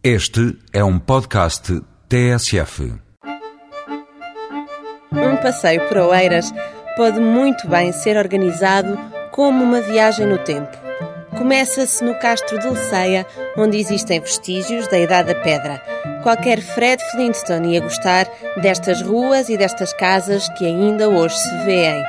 Este é um podcast TSF. Um passeio por Oeiras pode muito bem ser organizado como uma viagem no tempo. Começa-se no Castro de Leceia, onde existem vestígios da Idade da Pedra. Qualquer Fred Flintstone ia gostar destas ruas e destas casas que ainda hoje se vêem.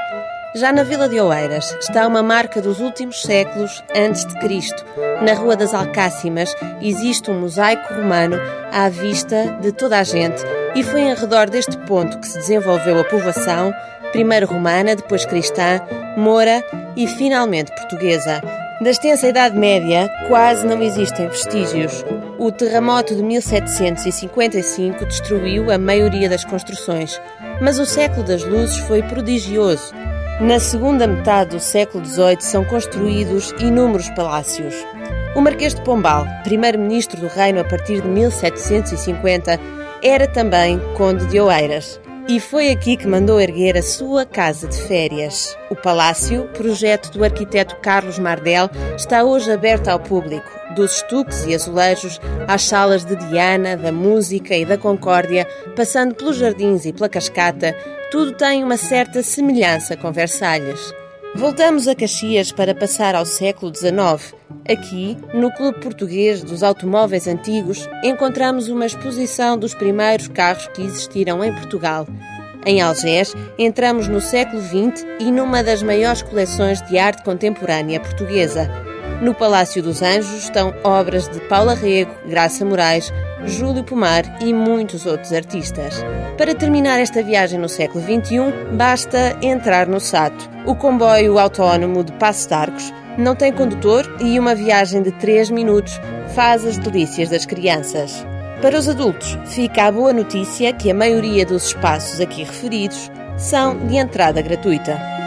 Já na Vila de Oeiras está uma marca dos últimos séculos antes de Cristo. Na Rua das Alcácimas existe um mosaico romano à vista de toda a gente e foi em redor deste ponto que se desenvolveu a povoação, primeiro romana, depois cristã, moura e finalmente portuguesa. Da extensa Idade Média quase não existem vestígios. O terremoto de 1755 destruiu a maioria das construções, mas o século das luzes foi prodigioso. Na segunda metade do século XVIII são construídos inúmeros palácios. O Marquês de Pombal, primeiro-ministro do reino a partir de 1750, era também conde de Oeiras. E foi aqui que mandou erguer a sua casa de férias. O palácio, projeto do arquiteto Carlos Mardel, está hoje aberto ao público, dos estuques e azulejos às salas de Diana, da música e da concórdia, passando pelos jardins e pela cascata, tudo tem uma certa semelhança com Versalhes. Voltamos a Caxias para passar ao século XIX. Aqui, no Clube Português dos Automóveis Antigos, encontramos uma exposição dos primeiros carros que existiram em Portugal. Em Algés, entramos no século XX e numa das maiores coleções de arte contemporânea portuguesa. No Palácio dos Anjos estão obras de Paula Rego, Graça Moraes, Júlio Pomar e muitos outros artistas. Para terminar esta viagem no século XXI, basta entrar no Sato. O comboio autónomo de Passo de Arcos não tem condutor e uma viagem de 3 minutos faz as delícias das crianças. Para os adultos, fica a boa notícia que a maioria dos espaços aqui referidos são de entrada gratuita.